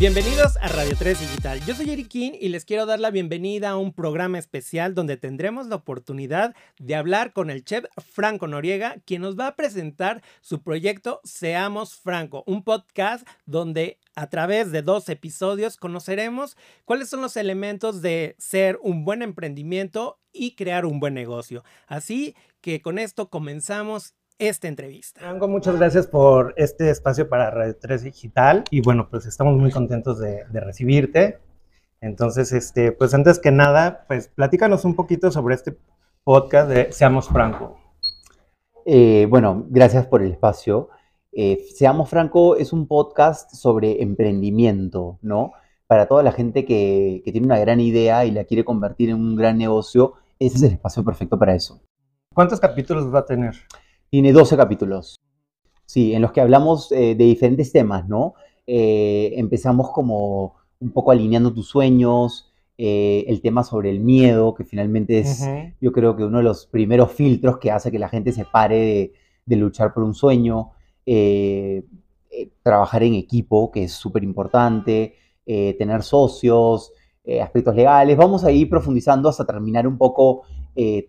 Bienvenidos a Radio 3 Digital. Yo soy Eric King y les quiero dar la bienvenida a un programa especial donde tendremos la oportunidad de hablar con el chef Franco Noriega, quien nos va a presentar su proyecto Seamos Franco, un podcast donde a través de dos episodios conoceremos cuáles son los elementos de ser un buen emprendimiento y crear un buen negocio. Así que con esto comenzamos esta entrevista. Franco, muchas gracias por este espacio para Radio 3 Digital y bueno, pues estamos muy contentos de, recibirte. Entonces, este, pues antes que nada, pues platícanos un poquito sobre este podcast de Seamos Franco. Eh, bueno, gracias por el espacio. Eh, Seamos Franco es un podcast sobre emprendimiento, ¿no? Para toda la gente que, que tiene una gran idea y la quiere convertir en un gran negocio, ese es el espacio perfecto para eso. ¿Cuántos capítulos va a tener? Tiene 12 capítulos. Sí, en los que hablamos eh, de diferentes temas, ¿no? Eh, empezamos como un poco alineando tus sueños, eh, el tema sobre el miedo, que finalmente es, yo creo que uno de los primeros filtros que hace que la gente se pare de, luchar por un sueño, trabajar en equipo, que es súper importante, tener socios, aspectos legales. Vamos a ir profundizando hasta terminar un poco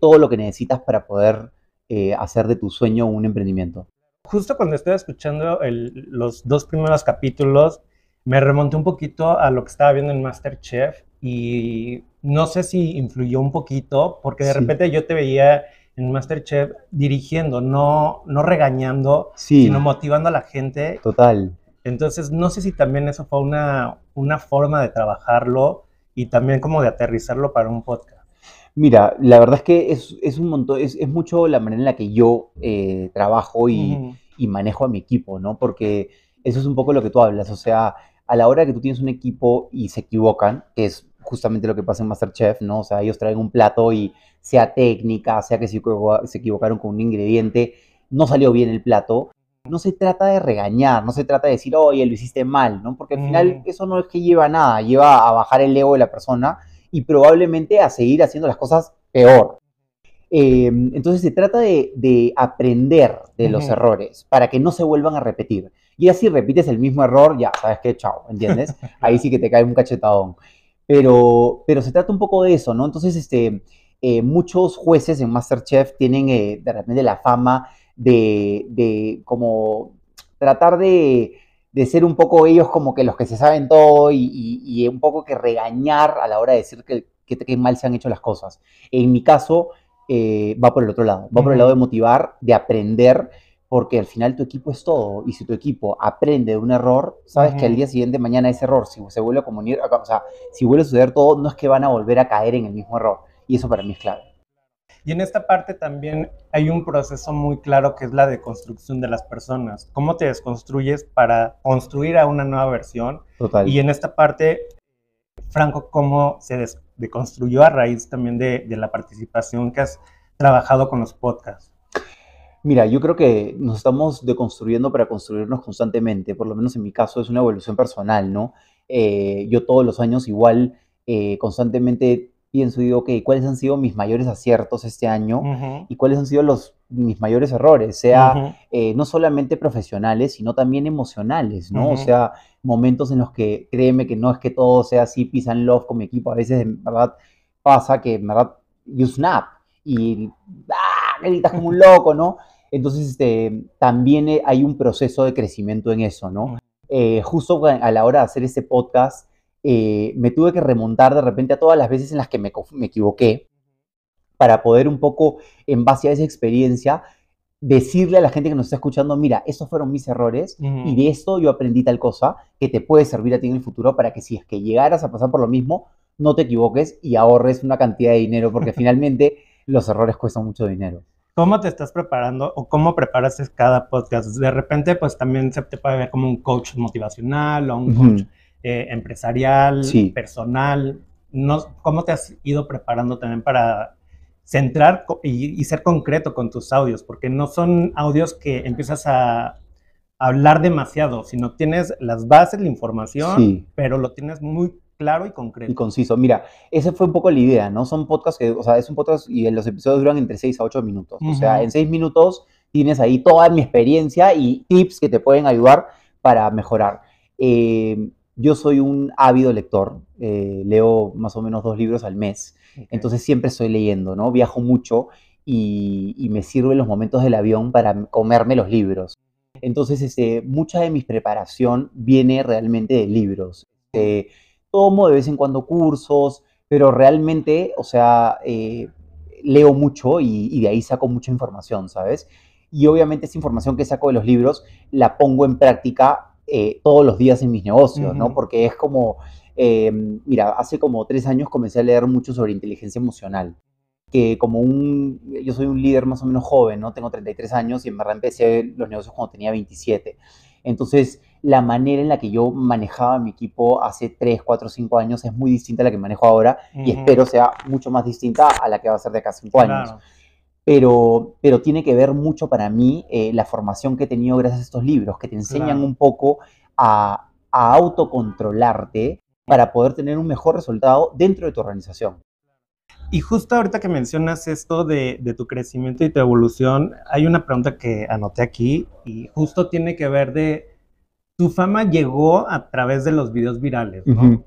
todo lo que necesitas para poder eh, hacer de tu sueño un emprendimiento? Justo cuando estoy escuchando los dos primeros capítulos, me remonté un poquito a lo que estaba viendo en Masterchef y no sé si influyó un poquito, porque de repente yo te veía en Masterchef dirigiendo, no, no regañando, sino motivando a la gente. Total. Entonces, no sé si también eso fue una, una forma de trabajarlo y también como de aterrizarlo para un podcast. Mira, la verdad es que es, un montón, es, mucho la manera en la que yo eh, trabajo y, manejo a mi equipo, ¿no? Porque eso es un poco lo que tú hablas, o sea, a la hora que tú tienes un equipo y se equivocan, que es justamente lo que pasa en Masterchef, ¿no? O sea, ellos traen un plato y sea técnica, sea que se equivocaron con un ingrediente, no salió bien el plato, no se trata de regañar, no se trata de decir, oye, lo hiciste mal, ¿no? Porque al final eso no es que lleva a nada, lleva a bajar el ego de la persona y probablemente a seguir haciendo las cosas peor. Em, entonces se trata de, aprender de los errores para que no se vuelvan a repetir. Y así repites el mismo error, ya, sabes qué, chao, ¿entiendes? Ahí sí que te cae un cachetadón. Pero, pero se trata un poco de eso, ¿no? Entonces, este, eh, muchos jueces en Masterchef tienen eh, de repente la fama de, de como tratar de, de ser un poco ellos como que los que se saben todo y, un poco que regañar a la hora de decir que, que, mal se han hecho las cosas. En mi caso, eh, va por el otro lado, va por el lado de motivar, de aprender, porque al final tu equipo es todo, y si tu equipo aprende de un error, sabes que al día siguiente, mañana ese error, si se vuelve a comunicar, o sea, si vuelve a suceder todo, no es que van a volver a caer en el mismo error, y eso para mí es clave. Y en esta parte también hay un proceso muy claro que es la deconstrucción de las personas. ¿Cómo te desconstruyes para construir a una nueva versión? Total. Y en esta parte, Franco, ¿cómo se deconstruyó a raíz también de, la participación que has trabajado con los podcasts? Mira, yo creo que nos estamos deconstruyendo para construirnos constantemente, por lo menos en mi caso es una evolución personal, ¿no? Eh, yo todos los años igual eh, constantemente y digo, ok, ¿cuáles han sido mis mayores aciertos este año? Y cuáles han sido los, mis mayores errores, sea eh, no solamente profesionales, sino también emocionales, ¿no? O sea, momentos en los que, créeme que no es que todo sea así, pisan love con mi equipo, a veces en verdad pasa que en verdad you snap y ¡ah! gritas como un loco, ¿no? Entonces, este, también hay un proceso de crecimiento en eso, ¿no? Eh, justo a la hora de hacer este podcast, eh, me tuve que remontar de repente a todas las veces en las que me, equivoqué para poder un poco, en base a esa experiencia, decirle a la gente que nos está escuchando, mira, esos fueron mis errores y de esto yo aprendí tal cosa que te puede servir a ti en el futuro para que si es que llegaras a pasar por lo mismo, no te equivoques y ahorres una cantidad de dinero, porque finalmente los errores cuestan mucho dinero. ¿Cómo te estás preparando o cómo preparas cada podcast? De repente, pues también se te puede ver como un coach motivacional o un coach eh, empresarial, personal. No, ¿Cómo te has ido preparando también para centrar y, ser concreto con tus audios? Porque no son audios que empiezas a hablar demasiado, sino tienes las bases, la información, pero lo tienes muy claro y concreto. Y conciso. Mira, esa fue un poco la idea, ¿no? Son podcasts que, o sea, es un podcast y los episodios duran entre 6 a 8 minutos. O sea, en 6 minutos tienes ahí toda mi experiencia y tips que te pueden ayudar para mejorar. Eh, yo soy un ávido lector, eh, leo más o menos dos libros al mes, entonces siempre estoy leyendo, ¿no? Viajo mucho y, me sirve los momentos del avión para comerme los libros. Entonces, este, mucha de mi preparación viene realmente de libros. Eh, tomo de vez en cuando cursos, pero realmente, o sea, eh, leo mucho y, de ahí saco mucha información, ¿sabes? Y obviamente esa información que saco de los libros la pongo en práctica eh, todos los días en mis negocios, ¿no? Porque es como, em, mira, hace como tres años comencé a leer mucho sobre inteligencia emocional, que como un, yo soy un líder más o menos joven, ¿no? Tengo 33 años y en verdad empecé los negocios cuando tenía 27. Entonces, la manera en la que yo manejaba mi equipo hace 3, 4, 5 años es muy distinta a la que manejo ahora y espero sea mucho más distinta a la que va a ser de acá 5 años pero, pero tiene que ver mucho para mí eh, la formación que he tenido gracias a estos libros, que te enseñan un poco a, autocontrolarte para poder tener un mejor resultado dentro de tu organización. Y justo ahorita que mencionas esto de, tu crecimiento y tu evolución, hay una pregunta que anoté aquí y justo tiene que ver de, tu fama llegó a través de los videos virales, ¿no?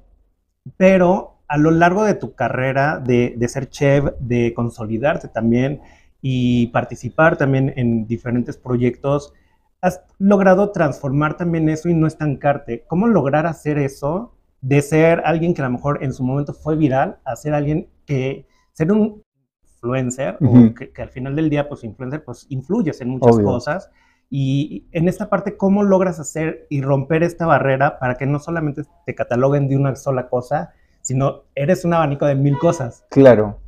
Pero a lo largo de tu carrera de, de ser chef, de consolidarte también, y participar también en diferentes proyectos, has logrado transformar también eso y no estancarte. ¿Cómo lograr hacer eso de ser alguien que a lo mejor en su momento fue viral a ser alguien que, ser un influencer, o que, al final del día, pues influencer, pues influyes en muchas cosas. Y en esta parte, ¿cómo logras hacer y romper esta barrera para que no solamente te cataloguen de una sola cosa, sino eres un abanico de mil cosas? Claro.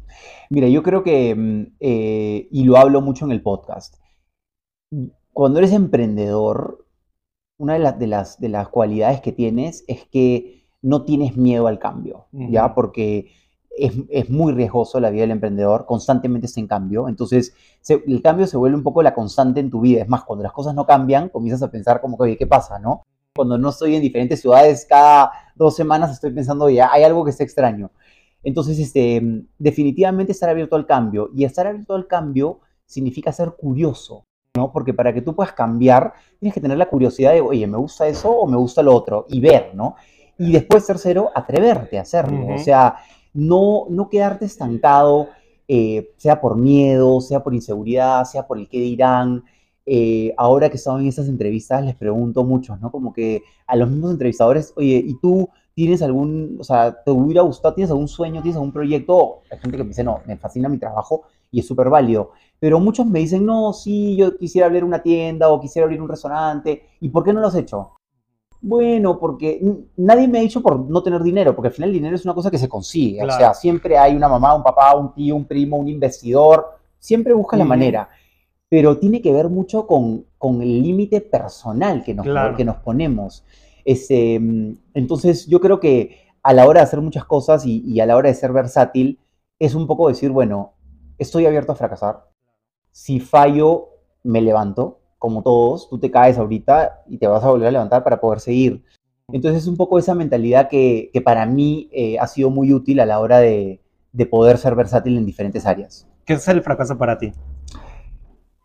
Mira, yo creo que, mm, eh, y lo hablo mucho en el podcast, cuando eres emprendedor, una de, las, de, las, de las cualidades que tienes es que no tienes miedo al cambio, ¿ya? Porque es, muy riesgoso la vida del emprendedor, constantemente está en cambio, entonces el cambio se vuelve un poco la constante en tu vida, es más, cuando las cosas no cambian, comienzas a pensar como que, oye, ¿qué pasa, no? Cuando no estoy en diferentes ciudades, cada dos semanas estoy pensando, oye, hay algo que está extraño. Entonces, este, definitivamente estar abierto al cambio. Y estar abierto al cambio significa ser curioso, ¿no? Porque para que tú puedas cambiar, tienes que tener la curiosidad de, oye, ¿me gusta eso o me gusta lo otro? Y ver, ¿no? Y después, tercero, atreverte a hacerlo. O sea, no, no quedarte estancado, eh, sea por miedo, sea por inseguridad, sea por el qué dirán. Eh, ahora que estaba en estas entrevistas, les pregunto mucho, ¿no? Como que a los mismos entrevistadores, oye, ¿y tú ¿Tienes algún, o sea, te hubiera gustado, tienes algún sueño, tienes algún proyecto? Hay gente que me dice, no, me fascina mi trabajo y es súper válido. Pero muchos me dicen, no, sí, yo quisiera abrir una tienda o quisiera abrir un restaurante. ¿Y por qué no lo has hecho? Bueno, porque nadie me ha dicho por no tener dinero, porque al final el dinero es una cosa que se consigue. O sea, siempre hay una mamá, un papá, un tío, un primo, un investidor. Siempre busca la manera. Pero tiene que ver mucho con, con el límite personal que nos, que nos ponemos. Este, entonces yo creo que a la hora de hacer muchas cosas y, a la hora de ser versátil, es un poco decir, bueno, estoy abierto a fracasar. Si fallo, me levanto, como todos, tú te caes ahorita y te vas a volver a levantar para poder seguir. Entonces es un poco esa mentalidad que, para mí eh, ha sido muy útil a la hora de, de poder ser versátil en diferentes áreas. ¿Qué es el fracaso para ti?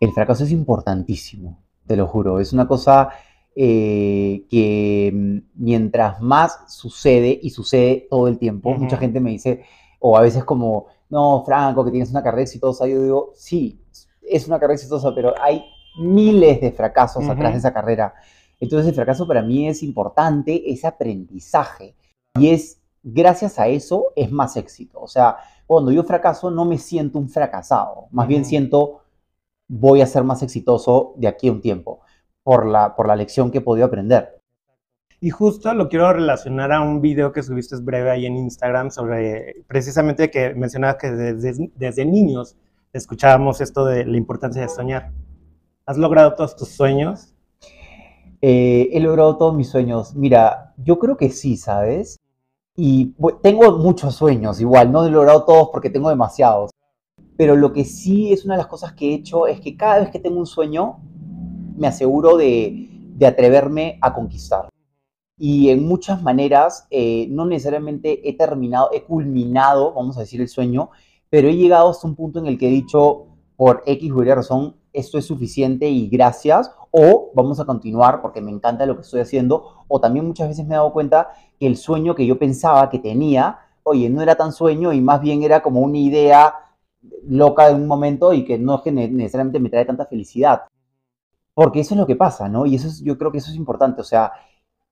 El fracaso es importantísimo, te lo juro. Es una cosa eh, que mm, mientras más sucede, y sucede todo el tiempo, mucha gente me dice, o a veces como, no, Franco, que tienes una carrera exitosa, yo digo, sí, es una carrera exitosa, pero hay miles de fracasos atrás de esa carrera. Entonces el fracaso para mí es importante, es aprendizaje. Y es, gracias a eso, es más éxito. O sea, cuando yo fracaso no me siento un fracasado, más bien siento, voy a ser más exitoso de aquí a un tiempo por la, por la lección que he podido aprender. Y justo lo quiero relacionar a un video que subiste breve ahí en Instagram sobre precisamente que mencionabas que desde, desde niños escuchábamos esto de la importancia de soñar. ¿Has logrado todos tus sueños? Eh, he logrado todos mis sueños. Mira, yo creo que sí, ¿sabes? Y tengo muchos sueños, igual, no he logrado todos porque tengo demasiados. Pero lo que sí es una de las cosas que he hecho es que cada vez que tengo un sueño, me aseguro de, atreverme a conquistar. Y en muchas maneras, eh, no necesariamente he terminado, he culminado, vamos a decir, el sueño, pero he llegado hasta un punto en el que he dicho, por X o Y razón, esto es suficiente y gracias, o vamos a continuar porque me encanta lo que estoy haciendo, o también muchas veces me he dado cuenta que el sueño que yo pensaba que tenía, oye, no era tan sueño y más bien era como una idea loca de un momento y que no necesariamente me trae tanta felicidad. Porque eso es lo que pasa, ¿no? Y eso es, yo creo que eso es importante, o sea,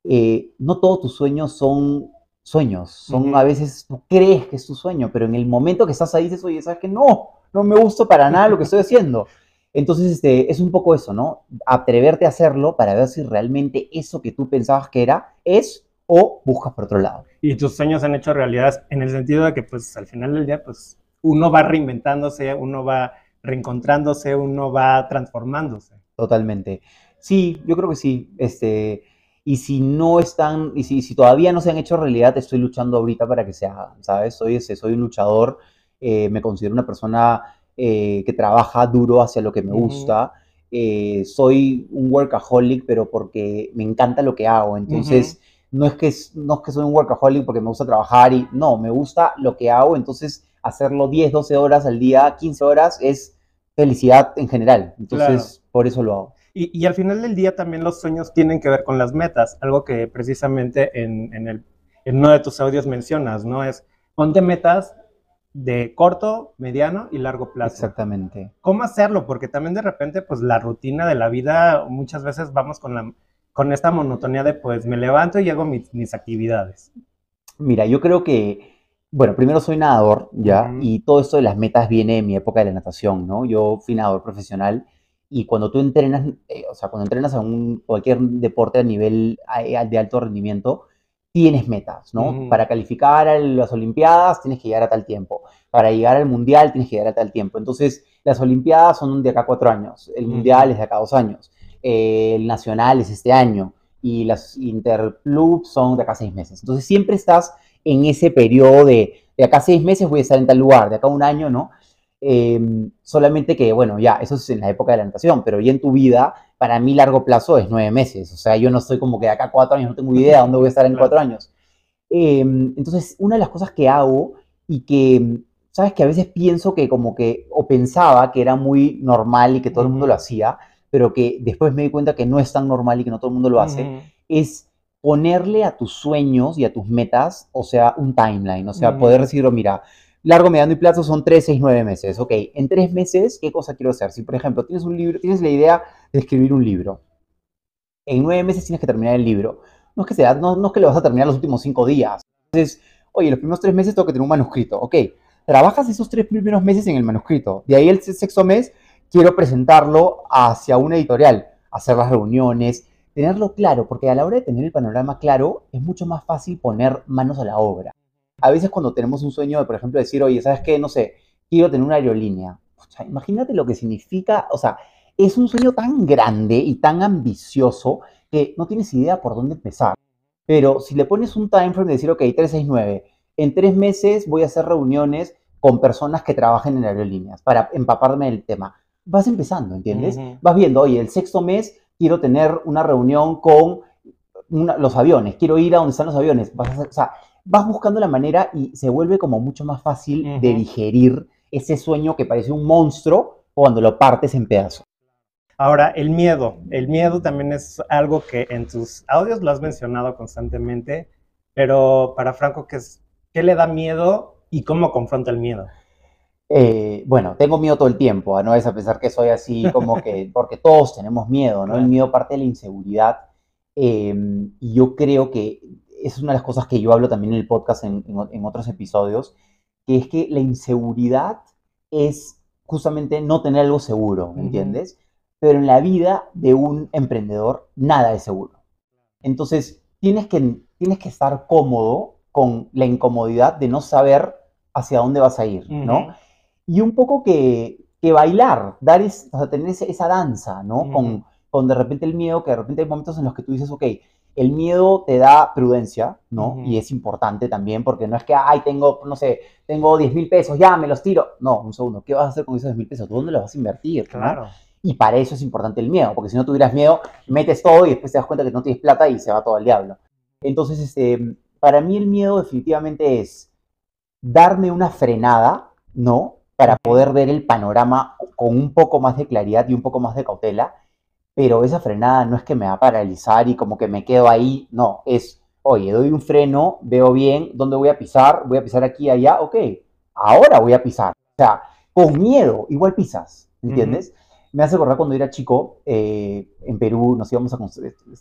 eh, no todos tus sueños son sueños, son a veces tú crees que es tu sueño, pero en el momento que estás ahí dices, oye, ¿sabes qué? No, no me gusta para nada lo que estoy haciendo. Entonces, este, es un poco eso, ¿no? Atreverte a hacerlo para ver si realmente eso que tú pensabas que era es o buscas por otro lado. Y tus sueños han hecho realidad en el sentido de que, pues, al final del día, pues, uno va reinventándose, uno va reencontrándose, uno va transformándose. Totalmente. Sí, yo creo que sí. Este, y si no están, y si, si todavía no se han hecho realidad, estoy luchando ahorita para que se hagan, ¿sabes? Soy, ese, soy un luchador, eh, me considero una persona eh, que trabaja duro hacia lo que me gusta. Eh, soy un workaholic, pero porque me encanta lo que hago. Entonces, no, es que, no es que soy un workaholic porque me gusta trabajar y no, me gusta lo que hago. Entonces, hacerlo 10, 12 horas al día, 15 horas, es felicidad en general. Entonces, por eso lo hago. Y, y, al final del día también los sueños tienen que ver con las metas, algo que precisamente en, en, el, en uno de tus audios mencionas, ¿no? Es ponte metas de corto, mediano y largo plazo. Exactamente. ¿Cómo hacerlo? Porque también de repente, pues la rutina de la vida, muchas veces vamos con, la, con esta monotonía de, pues me levanto y hago mis, mis actividades. Mira, yo creo que, bueno, primero soy nadador, ¿ya? Y todo esto de las metas viene de mi época de la natación, ¿no? Yo fui nadador profesional y cuando tú entrenas, eh, o sea, cuando entrenas a un, cualquier deporte a nivel de alto rendimiento, tienes metas, ¿no? Para calificar a las Olimpiadas tienes que llegar a tal tiempo. Para llegar al Mundial tienes que llegar a tal tiempo. Entonces, las Olimpiadas son de acá cuatro años, el Mundial es de acá dos años, el Nacional es este año y las Interclubs son de acá seis meses. Entonces, siempre estás en ese periodo de, de acá seis meses voy a estar en tal lugar, de acá un año, ¿no? Em, solamente que, bueno, ya, eso es en la época de la natación, pero ya en tu vida, para mí largo plazo es nueve meses. O sea, yo no estoy como que de acá cuatro años, no tengo idea dónde voy a estar en cuatro años. Em, entonces, una de las cosas que hago y que, sabes, que a veces pienso que como que, o pensaba que era muy normal y que todo el mundo lo hacía, pero que después me di cuenta que no es tan normal y que no todo el mundo lo hace, es ponerle a tus sueños y a tus metas, o sea, un timeline, o sea, poder decir, oh, mira, largo, mediano y plazo son 3, 6, 9 meses. Ok, en 3 meses, ¿qué cosa quiero hacer? Si, por ejemplo, tienes un libro, tienes la idea de escribir un libro. En 9 meses tienes que terminar el libro. No es que sea, no, no es que lo vas a terminar los últimos 5 días. Entonces, oye, los primeros 3 meses tengo que tener un manuscrito. Ok, trabajas esos 3 primeros meses en el manuscrito. De ahí el sexto mes quiero presentarlo hacia una editorial, hacer las reuniones, tenerlo claro, porque a la hora de tener el panorama claro es mucho más fácil poner manos a la obra a veces cuando tenemos un sueño de, por ejemplo, decir, oye, ¿sabes qué? No sé, quiero tener una aerolínea. imagínate lo que significa, o sea, es un sueño tan grande y tan ambicioso que no tienes idea por dónde empezar. Pero si le pones un time frame de decir, ok, 369, en tres meses voy a hacer reuniones con personas que trabajen en aerolíneas para empaparme del tema. Vas empezando, ¿entiendes? Vas viendo, oye, el sexto mes quiero tener una reunión con los aviones, quiero ir a donde están los aviones. Vas a o sea, vas buscando la manera y se vuelve como mucho más fácil de digerir ese sueño que parece un monstruo cuando lo partes en pedazos. Ahora, el miedo. El miedo también es algo que en tus audios lo has mencionado constantemente, pero para Franco, ¿qué, es, qué le da miedo y cómo confronta el miedo? Eh, bueno, tengo miedo todo el tiempo, no es a pensar que soy así como que, porque todos tenemos miedo, ¿no? El miedo parte de la inseguridad. Eh, y yo creo que es una de las cosas que yo hablo también en el podcast en, otros episodios, que es que la inseguridad es justamente no tener algo seguro, ¿me entiendes? Pero en la vida de un emprendedor nada es seguro. Entonces, tienes que, tienes que estar cómodo con la incomodidad de no saber hacia dónde vas a ir, ¿no? Y un poco que, que bailar, dar o sea, tener esa, danza, ¿no? con, con de repente el miedo, que de repente hay momentos en los que tú dices, ok, el miedo te da prudencia, ¿no? Y es importante también porque no es que, ay, tengo, no sé, tengo 10 mil pesos, ya, me los tiro. No, un segundo, ¿qué vas a hacer con esos 10 mil pesos? dónde los vas a invertir? Claro. Y para eso es importante el miedo, porque si no tuvieras miedo, metes todo y después te das cuenta que no tienes plata y se va todo al diablo. Entonces, este, para mí el miedo definitivamente es darme una frenada, ¿no? para poder ver el panorama con un poco más de claridad y un poco más de cautela, pero esa frenada no es que me va a paralizar y como que me quedo ahí, no, es, oye, doy un freno, veo bien dónde voy a pisar, voy a pisar aquí, allá, ok, ahora voy a pisar. O sea, con miedo, igual pisas, ¿entiendes? Me hace acordar cuando era chico, eh, en Perú nos íbamos a,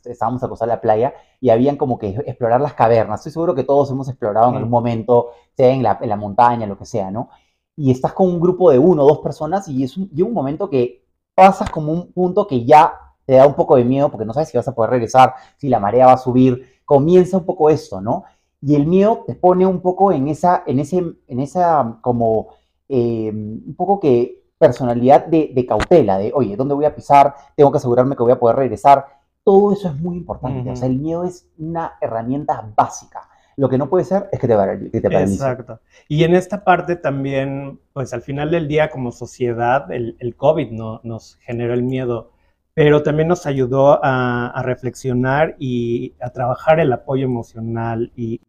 estábamos a cruzar la playa y habían como que explorar las cavernas. Estoy seguro que todos hemos explorado en algún momento, sea en la, en la montaña, lo que sea, ¿no? Y estás con un grupo de uno o dos personas y es un, un momento que pasas como un punto que ya te da un poco de miedo porque no sabes si vas a poder regresar, si la marea va a subir. Comienza un poco esto, ¿no? Y el miedo te pone un poco en esa, en ese, en esa como, eh, un poco que personalidad de, cautela, de, oye, ¿dónde voy a pisar? Tengo que asegurarme que voy a poder regresar. Todo eso es muy importante. O sea, el miedo es una herramienta básica. Lo que no puede ser es que te, que te paralice. Exacto. Y en esta parte también, pues al final del día como sociedad, el, el COVID no, nos generó el miedo, pero también nos ayudó a, reflexionar y a trabajar el apoyo emocional y,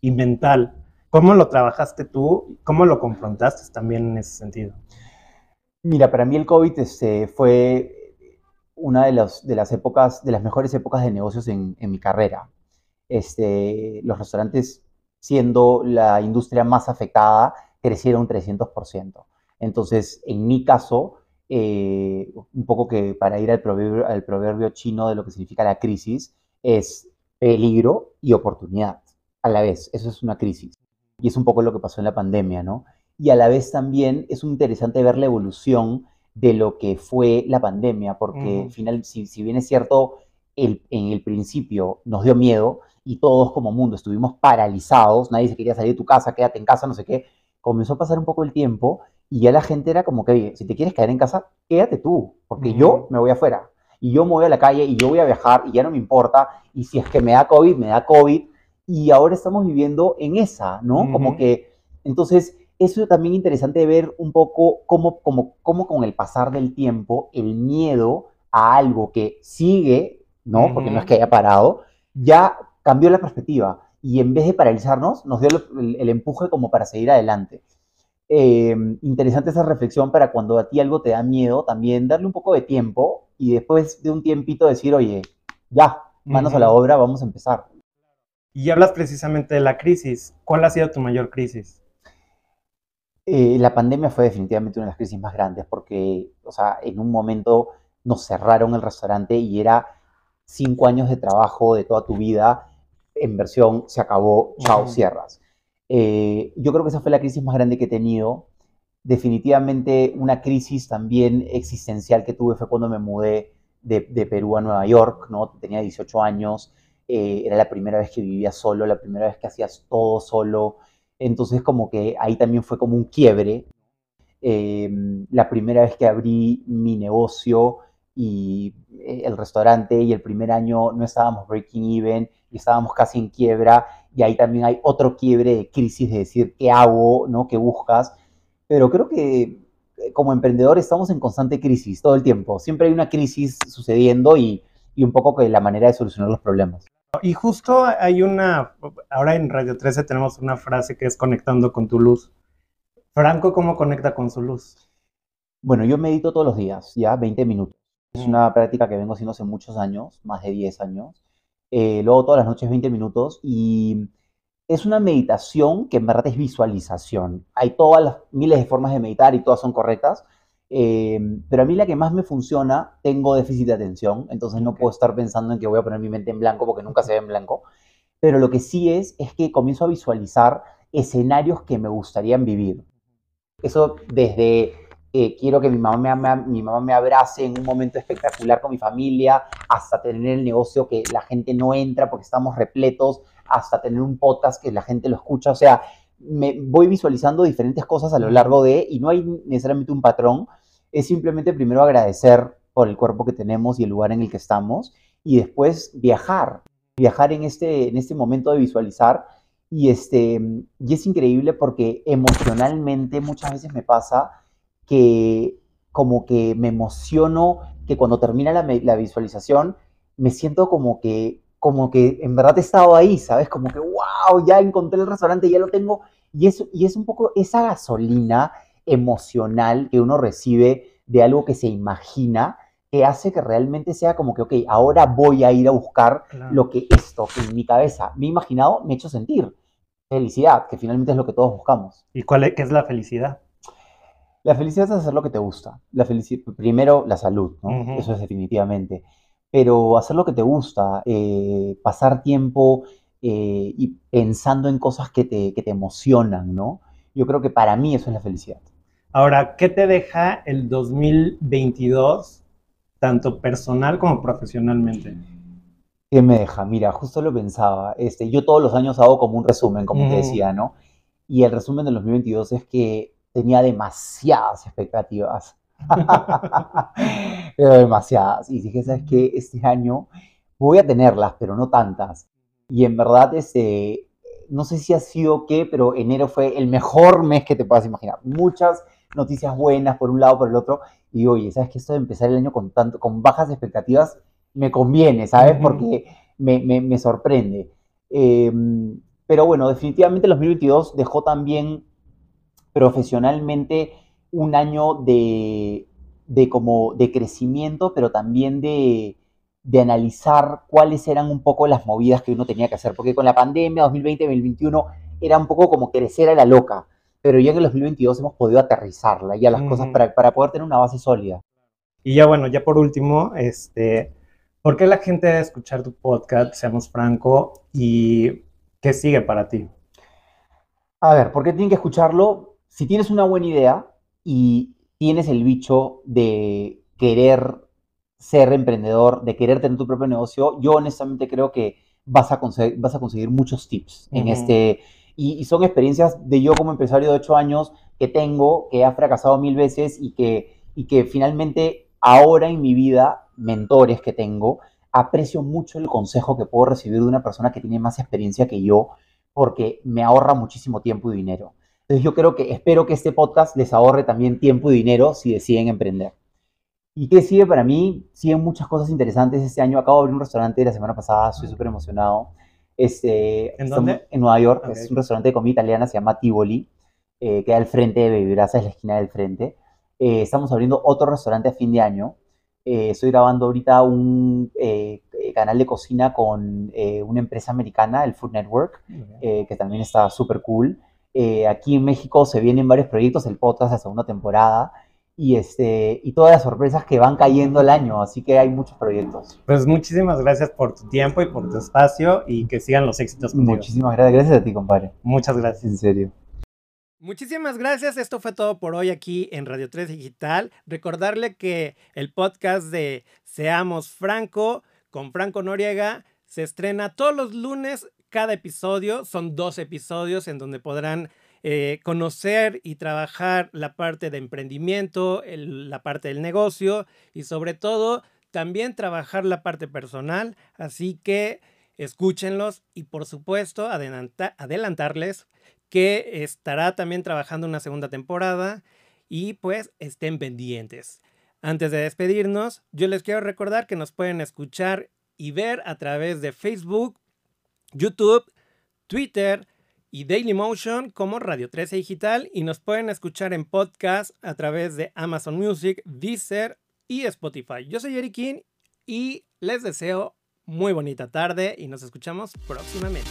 mental. ¿Cómo lo trabajaste tú? ¿Cómo lo confrontaste también en ese sentido? Mira, para mí el COVID este, fue una de, de, las épocas, de las mejores épocas de negocios en, mi carrera. Este, los restaurantes, siendo la industria más afectada, crecieron un 300%. Entonces, en mi caso, eh, un poco que para ir al proverbio, al proverbio chino de lo que significa la crisis, es peligro y oportunidad a la vez. Eso es una crisis. Y es un poco lo que pasó en la pandemia, ¿no? y a la vez también es interesante ver la evolución de lo que fue la pandemia, porque al final, si, bien es cierto, el, en el principio nos dio miedo y todos como mundo estuvimos paralizados, nadie se quería salir de tu casa, quédate en casa, no sé qué, comenzó a pasar un poco el tiempo y ya la gente era como que, oye, si te quieres quedar en casa, quédate tú, porque yo me voy afuera y yo me voy a la calle y yo voy a viajar y ya no me importa y si es que me da COVID, me da COVID y ahora estamos viviendo en esa, ¿no? Como que, entonces, eso es también interesante ver un poco cómo, cómo, cómo, con el pasar del tiempo el miedo a algo que sigue, ¿no? Porque no es que haya parado, ya cambió la perspectiva y en vez de paralizarnos, nos dio el, empuje como para seguir adelante. Eh, interesante esa reflexión para cuando a ti algo te da miedo, también darle un poco de tiempo y después de un tiempito decir, oye, ya, manos a la obra, vamos a empezar. Y hablas precisamente de la crisis. ¿Cuál ha sido tu mayor crisis? Eh, la pandemia fue definitivamente una de las crisis más grandes porque, o sea, en un momento nos cerraron el restaurante y era cinco años de trabajo de toda tu vida en versión se acabó, chao, cierras. Eh, yo creo que esa fue la crisis más grande que he tenido. Definitivamente una crisis también existencial que tuve fue cuando me mudé de, Perú a Nueva York, ¿no? Tenía 18 años, eh, era la primera vez que vivía solo, la primera vez que hacías todo solo. Entonces como que ahí también fue como un quiebre. Em, la primera vez que abrí mi negocio y eh, el restaurante y el primer año no estábamos breaking even y estábamos casi en quiebra y ahí también hay otro quiebre de crisis de decir qué hago, ¿no? ¿Qué buscas? Pero creo que eh, como emprendedor estamos en constante crisis todo el tiempo. Siempre hay una crisis sucediendo y, y un poco que la manera de solucionar los problemas. Y justo hay una, ahora en Radio 13 tenemos una frase que es conectando con tu luz. Franco, ¿cómo conecta con su luz? Bueno, yo medito todos los días, ya 20 minutos. Es mm. una práctica que vengo haciendo hace muchos años, más de 10 años. Eh, luego todas las noches 20 minutos y es una meditación que en verdad es visualización. Hay todas las miles de formas de meditar y todas son correctas, Em, pero a mí la que más me funciona, tengo déficit de atención, entonces no puedo estar pensando en que voy a poner mi mente en blanco porque nunca se ve en blanco. Pero lo que sí es, es que comienzo a visualizar escenarios que me gustarían vivir. Eso desde eh, quiero que mi mamá me, mi mamá me abrace en un momento espectacular con mi familia, hasta tener el negocio que la gente no entra porque estamos repletos, hasta tener un podcast que la gente lo escucha. O sea, me voy visualizando diferentes cosas a lo largo de, y no hay necesariamente un patrón, es simplemente primero agradecer por el cuerpo que tenemos y el lugar en el que estamos y después viajar, viajar en este, en este momento de visualizar. Y, este, y es increíble porque emocionalmente muchas veces me pasa que como que me emociono, que cuando termina la, la visualización me siento como que, como que en verdad he estado ahí, ¿sabes? Como que, wow, ya encontré el restaurante, ya lo tengo. Y, eso, y es un poco esa gasolina emocional que uno recibe de algo que se imagina que hace que realmente sea como que, ok, ahora voy a ir a buscar lo que esto que en mi cabeza me he imaginado me ha hecho sentir. Felicidad, que finalmente es lo que todos buscamos. ¿Y cuál es, qué es la felicidad? La felicidad es hacer lo que te gusta. La primero, la salud, ¿no? Eso es definitivamente. Pero hacer lo que te gusta, eh, pasar tiempo eh, y pensando en cosas que te, que te emocionan, ¿no? Yo creo que para mí eso es la felicidad. Ahora, ¿qué te deja el 2022, tanto personal como profesionalmente? ¿Qué me deja? Mira, justo lo pensaba. Este, yo todos los años hago como un resumen, como te decía, ¿no? Y el resumen del 2022 es que tenía demasiadas expectativas. pero demasiadas. Y dije, ¿sabes qué? Este año voy a tenerlas, pero no tantas. Y en verdad, este, no sé si ha sido qué, pero enero fue el mejor mes que te puedas imaginar. Muchas noticias buenas por un lado, por el otro. Y oye, ¿sabes que Esto de empezar el año con, tanto, con bajas expectativas me conviene, ¿sabes? Porque me, sorprende. Em, pero bueno, definitivamente el 2022 dejó también profesionalmente un año de, de, como de crecimiento, pero también de, de analizar cuáles eran un poco las movidas que uno tenía que hacer, porque con la pandemia 2020-2021 era un poco como crecer a la loca, pero ya en el 2022 hemos podido aterrizarla ya las cosas para, para, poder tener una base sólida. Y ya bueno, ya por último, este, ¿por qué la gente debe escuchar tu podcast, seamos franco, y qué sigue para ti? A ver, ¿por qué tienen que escucharlo? Si tienes una buena idea y tienes el bicho de querer ser emprendedor, de querer tener tu propio negocio, yo honestamente creo que vas a conseguir, vas a conseguir muchos tips en este... Y, son experiencias de yo como empresario de ocho años que tengo, que ha fracasado mil veces y que, y que finalmente ahora en mi vida, mentores que tengo, aprecio mucho el consejo que puedo recibir de una persona que tiene más experiencia que yo, porque me ahorra muchísimo tiempo y dinero. Entonces yo creo que espero que este podcast les ahorre también tiempo y dinero si deciden emprender. ¿Y qué sigue para mí? Siguen muchas cosas interesantes este año. Acabo de abrir un restaurante la semana pasada, estoy súper emocionado. Este, ¿En dónde? En Nueva York. Es un restaurante de comida italiana, se llama Tivoli. Eh, queda al frente de Baby es la esquina del frente. Eh, estamos abriendo otro restaurante a fin de año. Eh, estoy grabando ahorita un canal de cocina con una empresa americana, el Food Network, que también está súper cool. Aquí en México se vienen varios proyectos, el podcast, la segunda temporada y, este, y todas las sorpresas que van cayendo el año, así que hay muchos proyectos. Pues muchísimas gracias por tu tiempo y por tu espacio y que sigan los éxitos contigo. Muchísimas gracias, gracias a ti, compadre. Muchas gracias. En serio. Muchísimas gracias. Esto fue todo por hoy aquí en Radio 3 Digital. Recordarle que el podcast de Seamos Franco con Franco Noriega se estrena todos los lunes. Cada episodio son dos episodios en donde podrán eh, conocer y trabajar la parte de emprendimiento, la parte del negocio y sobre todo también trabajar la parte personal. Así que escúchenlos y por supuesto adelantarles que estará también trabajando una segunda temporada y pues estén pendientes. Antes de despedirnos, yo les quiero recordar que nos pueden escuchar y ver a través de Facebook, YouTube, Twitter, y Dailymotion como Radio 13 Digital y nos pueden escuchar en podcast a través de Amazon Music, Deezer y Spotify. Yo soy Eric King y les deseo muy bonita tarde y nos escuchamos próximamente.